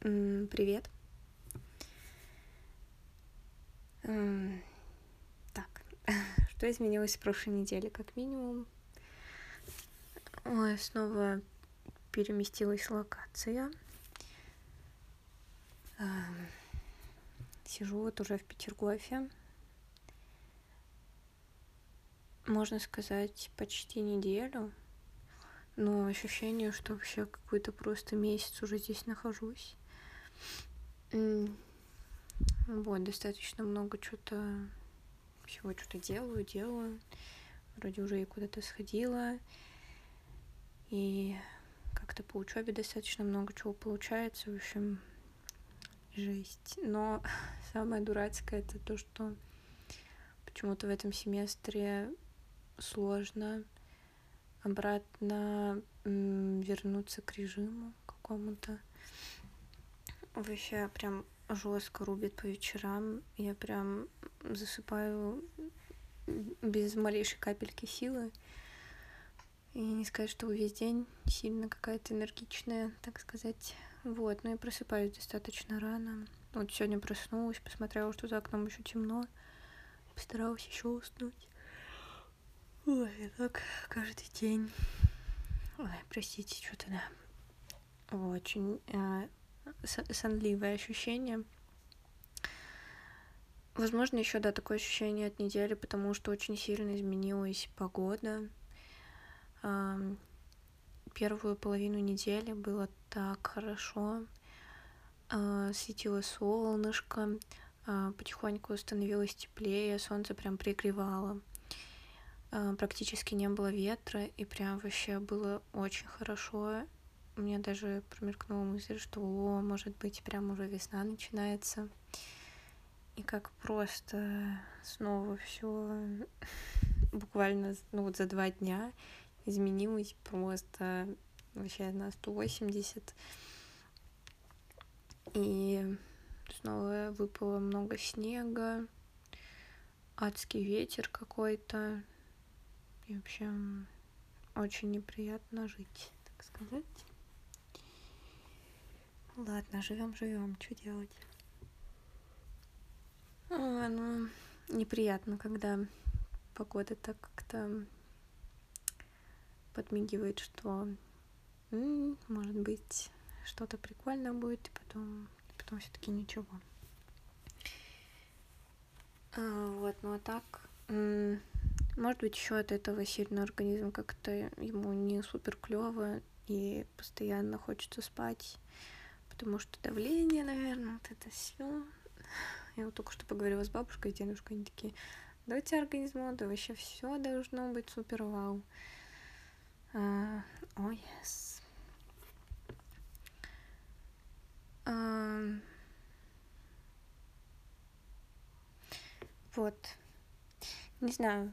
Привет. Так, что изменилось в прошлой неделе, как минимум? Ой, снова переместилась локация. Сижу вот уже в Петергофе. Можно сказать, почти неделю. Но ощущение, что вообще какой-то просто месяц уже здесь нахожусь. Вот, достаточно много что-то, всего что-то делаю, делаю. Вроде уже и куда-то сходила. И как-то по учебе достаточно много чего получается. В общем, жесть. Но самое дурацкое это то, что почему-то в этом семестре сложно обратно вернуться к режиму какому-то. Вообще прям жестко рубит по вечерам. Я прям засыпаю без малейшей капельки силы. И не сказать, что весь день сильно какая-то энергичная, так сказать. Вот, ну и просыпаюсь достаточно рано. Вот сегодня проснулась, посмотрела, что за окном еще темно. Постаралась еще уснуть. Ой, так каждый день. Ой, простите, что-то да. Очень э, сонливое ощущение. Возможно, еще, да, такое ощущение от недели, потому что очень сильно изменилась погода. Первую половину недели было так хорошо. А, светило солнышко, а, потихоньку становилось теплее, солнце прям пригревало. А, практически не было ветра, и прям вообще было очень хорошо. Мне даже промелькнула мысль, что, о, может быть, прям уже весна начинается. И как просто снова все буквально ну, вот за два дня изменилось просто вообще на 180. И снова выпало много снега, адский ветер какой-то. И вообще очень неприятно жить, так сказать. Ладно, живем, живем, что делать? А, ну, неприятно, когда погода так как-то подмигивает, что может быть что-то прикольное будет, и потом, потом все-таки ничего. А, вот, ну а так, может быть, еще от этого сильно организм как-то ему не супер клево и постоянно хочется спать, потому что давление, наверное, вот это все. Я вот только что поговорила с бабушкой и дедушкой, они такие, да у организм, да вообще все должно быть супер вау. А, о, uh, yes. Uh, вот. Не знаю,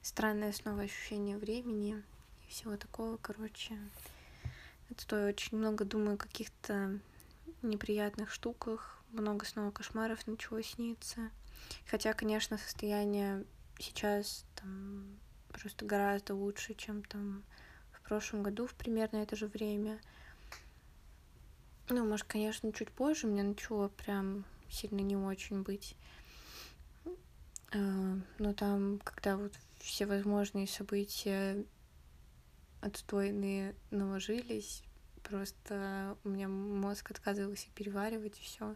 странное снова ощущение времени всего такого, короче. Это очень много думаю о каких-то неприятных штуках, много снова кошмаров начало сниться. Хотя, конечно, состояние сейчас там просто гораздо лучше, чем там в прошлом году в примерно это же время. Ну, может, конечно, чуть позже мне начало прям сильно не очень быть. А, но там, когда вот все возможные события отстойные наложились, просто у меня мозг отказывался переваривать все.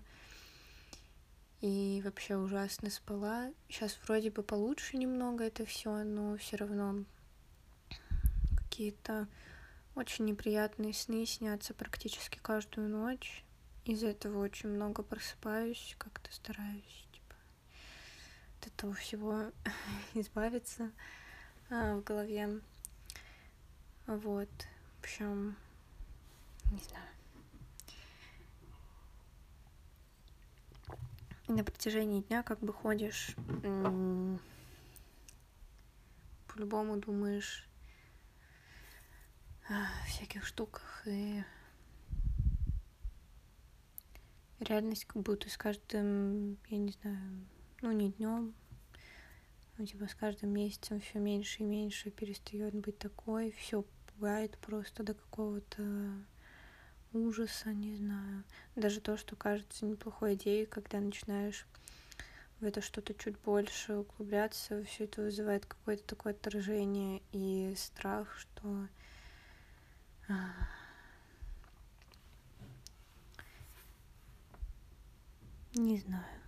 И вообще ужасно спала. Сейчас вроде бы получше немного это все, но все равно какие-то очень неприятные сны снятся практически каждую ночь. Из-за этого очень много просыпаюсь, как-то стараюсь типа, от этого всего избавиться а, в голове. Вот. В общем, не знаю. И на протяжении дня как бы ходишь, по-любому думаешь о всяких штуках и реальность как будто с каждым, я не знаю, ну не днем, ну типа с каждым месяцем все меньше и меньше перестает быть такой, все пугает просто до какого-то ужаса, не знаю. Даже то, что кажется неплохой идеей, когда начинаешь в это что-то чуть больше углубляться, все это вызывает какое-то такое отторжение и страх, что а, не знаю.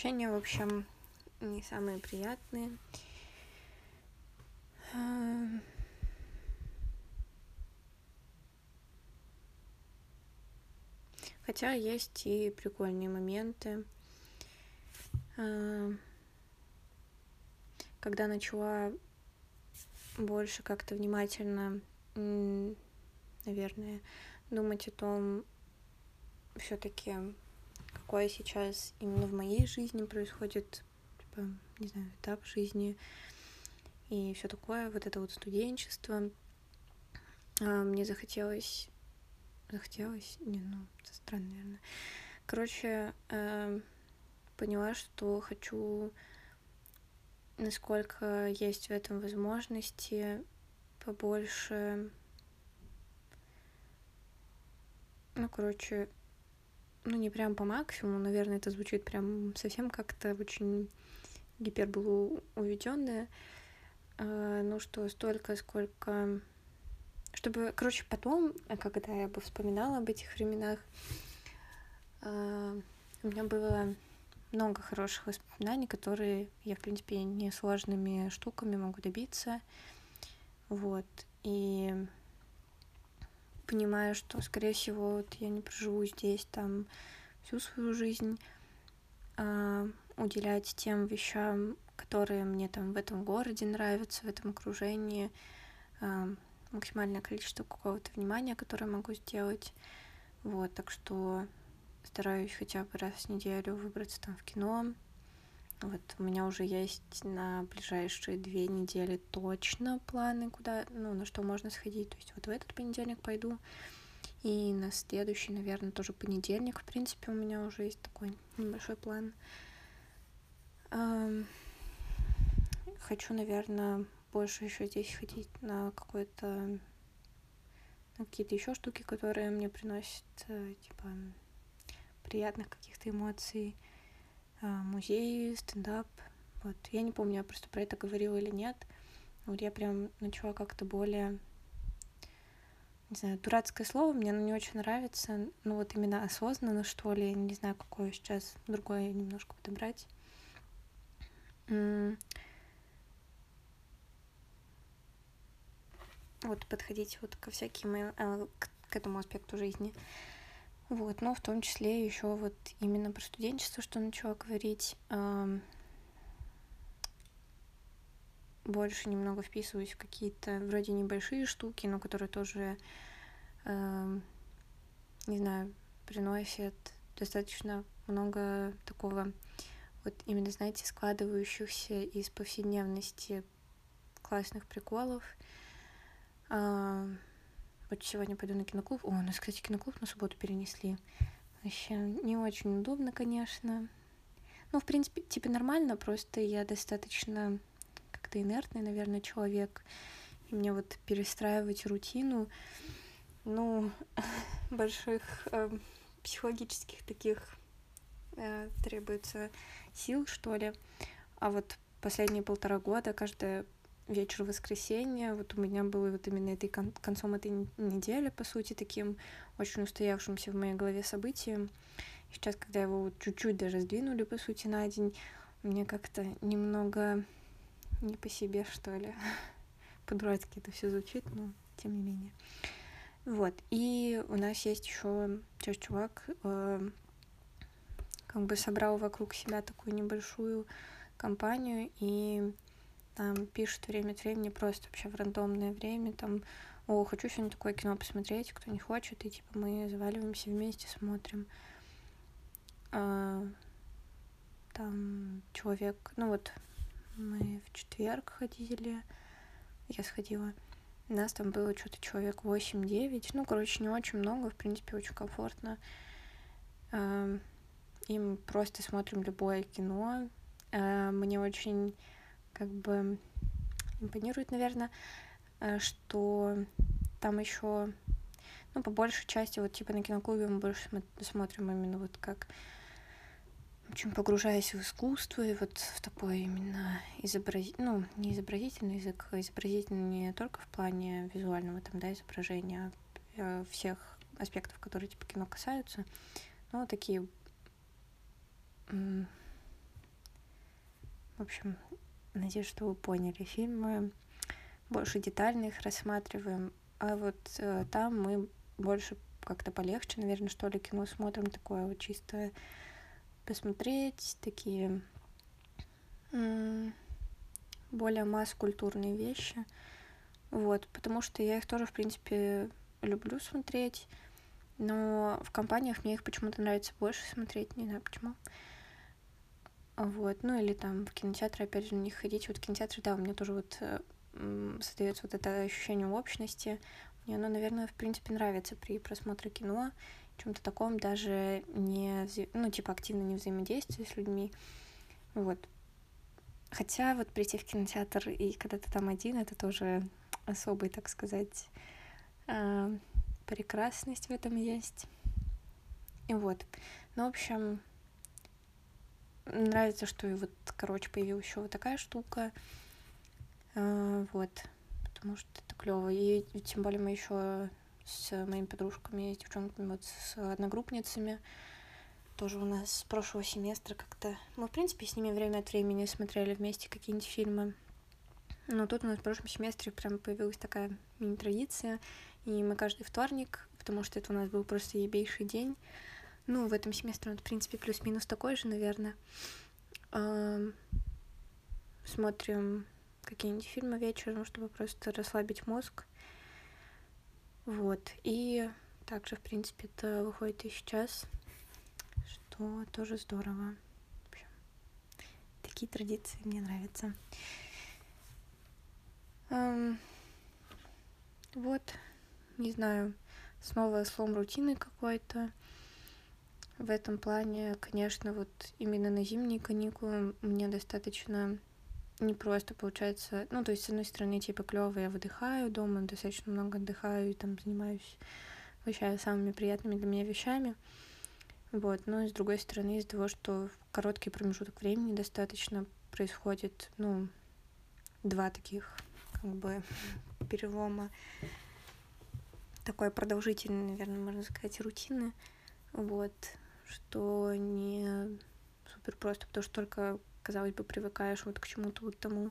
Ощущения, в общем, не самые приятные. Хотя есть и прикольные моменты. Когда начала больше как-то внимательно, наверное, думать о том, все-таки какое сейчас именно в моей жизни происходит, типа, не знаю, этап жизни и все такое, вот это вот студенчество. А, мне захотелось, захотелось, не, ну, это странно, наверное. Короче, э, поняла, что хочу, насколько есть в этом возможности, побольше ну, короче, ну, не прям по максимуму, наверное, это звучит прям совсем как-то очень гиперболу уведенное. А, ну, что столько, сколько... Чтобы, короче, потом, когда я бы вспоминала об этих временах, а, у меня было много хороших воспоминаний, которые я, в принципе, несложными штуками могу добиться. Вот. И понимаю, что, скорее всего, вот я не проживу здесь там всю свою жизнь, а уделять тем вещам, которые мне там в этом городе нравятся, в этом окружении, а, максимальное количество какого-то внимания, которое могу сделать. Вот, так что стараюсь хотя бы раз в неделю выбраться там в кино, вот у меня уже есть на ближайшие две недели точно планы, куда, ну, на что можно сходить. То есть вот в этот понедельник пойду, и на следующий, наверное, тоже понедельник. В принципе, у меня уже есть такой небольшой план. Хочу, наверное, больше еще здесь ходить на какой-то на какие-то еще штуки, которые мне приносят э, типа приятных каких-то эмоций. А, музей, стендап. Вот. Я не помню, я просто про это говорила или нет. Вот я прям начала как-то более не знаю, дурацкое слово, мне оно не очень нравится, ну вот именно осознанно, что ли, не знаю, какое сейчас другое немножко подобрать. Вот подходить вот ко всяким, э, к этому аспекту жизни. Вот, но в том числе еще вот именно про студенчество, что начала говорить. Больше немного вписываюсь в какие-то вроде небольшие штуки, но которые тоже, не знаю, приносят достаточно много такого вот именно, знаете, складывающихся из повседневности классных приколов. Вот сегодня пойду на киноклуб. О, у нас, кстати, киноклуб на субботу перенесли. Вообще не очень удобно, конечно. Ну, в принципе, типа нормально, просто я достаточно как-то инертный, наверное, человек. И мне вот перестраивать рутину, ну, больших э, психологических таких э, требуется сил, что ли. А вот последние полтора года каждая вечер воскресенья. Вот у меня было вот именно этой кон- концом этой недели, по сути, таким очень устоявшимся в моей голове событием. И сейчас, когда его вот чуть-чуть даже сдвинули, по сути, на день, мне как-то немного не по себе, что ли. По-дурацки это все звучит, но тем не менее. Вот. И у нас есть еще чувак, э, как бы собрал вокруг себя такую небольшую компанию, и там пишут время от времени просто вообще в рандомное время, там, о, хочу сегодня такое кино посмотреть, кто не хочет, и типа мы заваливаемся вместе, смотрим. А, там человек, ну вот мы в четверг ходили, я сходила, нас там было что-то человек 8-9, ну, короче, не очень много, в принципе, очень комфортно. А, и мы просто смотрим любое кино. А, мне очень как бы импонирует, наверное, э, что там еще, ну, по большей части, вот типа на киноклубе мы больше смотрим именно вот как очень погружаясь в искусство и вот в такой именно изобразить, ну, не изобразительный язык, а изобразительный не только в плане визуального там, да, изображения, а всех аспектов, которые типа кино касаются, но такие, в общем, надеюсь, что вы поняли фильмы, больше детально их рассматриваем, а вот э, там мы больше как-то полегче, наверное, что ли, кино смотрим такое вот чисто посмотреть такие более масс-культурные вещи. Вот, потому что я их тоже, в принципе, люблю смотреть, но в компаниях мне их почему-то нравится больше смотреть, не знаю почему. Вот, ну или там в кинотеатры, опять же, не ходить. Вот кинотеатры, да, у меня тоже вот создается вот это ощущение общности. Мне оно, наверное, в принципе нравится при просмотре кино чем-то таком, даже не, ну, типа, активно не взаимодействие с людьми. Вот. Хотя вот прийти в кинотеатр и когда ты там один, это тоже особый, так сказать, э, прекрасность в этом есть. И вот. Ну, в общем, нравится, что и вот, короче, появилась еще вот такая штука. Э, вот. Потому что это клево. И тем более мы еще с моими подружками, с девчонками, вот с одногруппницами. Тоже у нас с прошлого семестра как-то... Мы, в принципе, с ними время от времени смотрели вместе какие-нибудь фильмы. Но тут у нас в прошлом семестре прям появилась такая мини-традиция, и мы каждый вторник, потому что это у нас был просто ебейший день, ну, в этом семестре он, в принципе, плюс-минус такой же, наверное, смотрим какие-нибудь фильмы вечером, чтобы просто расслабить мозг, вот. И также, в принципе, это выходит и сейчас, что тоже здорово. Общем, такие традиции мне нравятся. Эм, вот, не знаю, снова слом рутины какой-то. В этом плане, конечно, вот именно на зимние каникулы мне достаточно не просто получается, ну, то есть, с одной стороны, типа, клево, я выдыхаю дома, достаточно много отдыхаю и там занимаюсь вообще самыми приятными для меня вещами. Вот, но с другой стороны, из-за того, что в короткий промежуток времени достаточно происходит, ну, два таких, как бы, перелома, такой продолжительный, наверное, можно сказать, рутины, вот, что не супер просто, потому что только казалось бы, привыкаешь вот к чему-то вот тому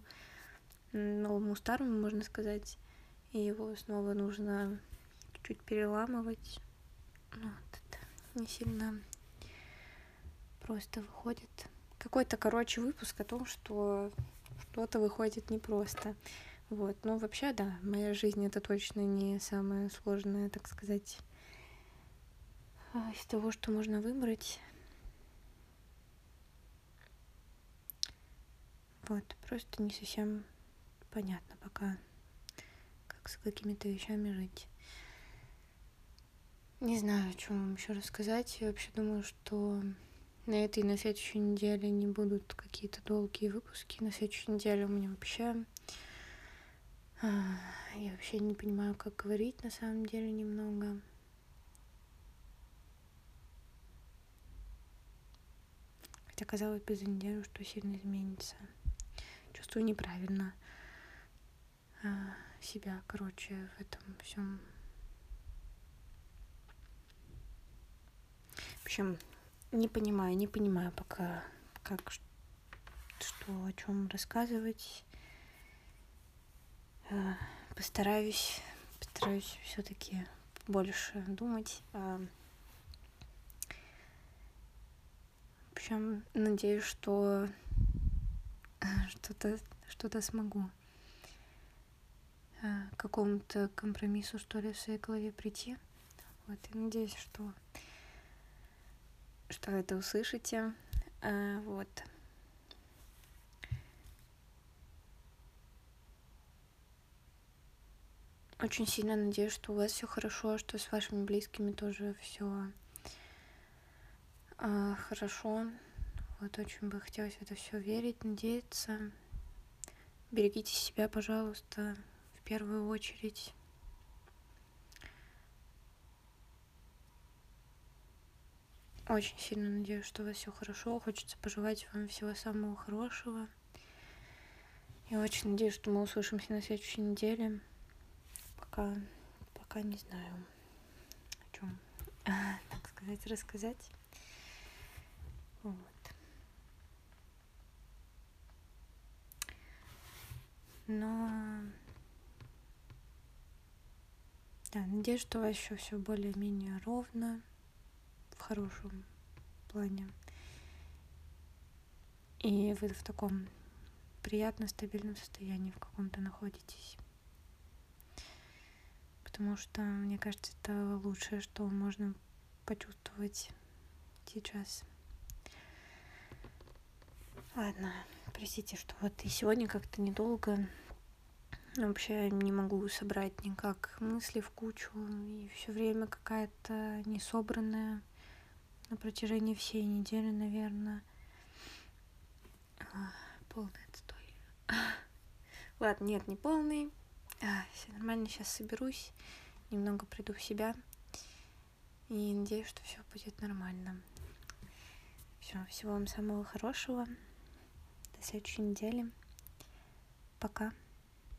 новому старому, можно сказать, и его снова нужно чуть-чуть переламывать. Ну, вот это не сильно просто выходит. Какой-то, короче, выпуск о том, что что-то выходит непросто. Вот, ну вообще, да, моя жизнь это точно не самое сложное, так сказать, из того, что можно выбрать. Вот, просто не совсем понятно пока, как с какими-то вещами жить. Не знаю, о чем вам еще рассказать. Я вообще думаю, что на этой и на следующей неделе не будут какие-то долгие выпуски. На следующей неделе у меня вообще... А, я вообще не понимаю, как говорить на самом деле немного. Хотя казалось бы за неделю, что сильно изменится чувствую неправильно а, себя, короче, в этом всем. В общем, не понимаю, не понимаю пока, как, что, о чем рассказывать. А, постараюсь, постараюсь все-таки больше думать. А, в общем, надеюсь, что что-то что-то смогу а, к какому-то компромиссу, что ли, в своей голове прийти. Вот, и надеюсь, что, что это услышите. А, вот. Очень сильно надеюсь, что у вас все хорошо, что с вашими близкими тоже все хорошо. Вот очень бы хотелось это все верить, надеяться, Берегите себя, пожалуйста, в первую очередь. Очень сильно надеюсь, что у вас все хорошо. Хочется пожелать вам всего самого хорошего. Я очень надеюсь, что мы услышимся на следующей неделе. Пока, пока не знаю, о чем, так сказать, рассказать. Вот. Но да, надеюсь, что у вас еще все более-менее ровно, в хорошем плане. И вы в таком приятно стабильном состоянии в каком-то находитесь. Потому что, мне кажется, это лучшее, что можно почувствовать сейчас. Ладно, простите, что вот и сегодня как-то недолго. Вообще не могу собрать никак мысли в кучу. И все время какая-то несобранная на протяжении всей недели, наверное. Полный отстой. Ладно, нет, не полный. А, все нормально, сейчас соберусь, немного приду в себя. И надеюсь, что все будет нормально. Все, всего вам самого хорошего. До следующей недели. Пока.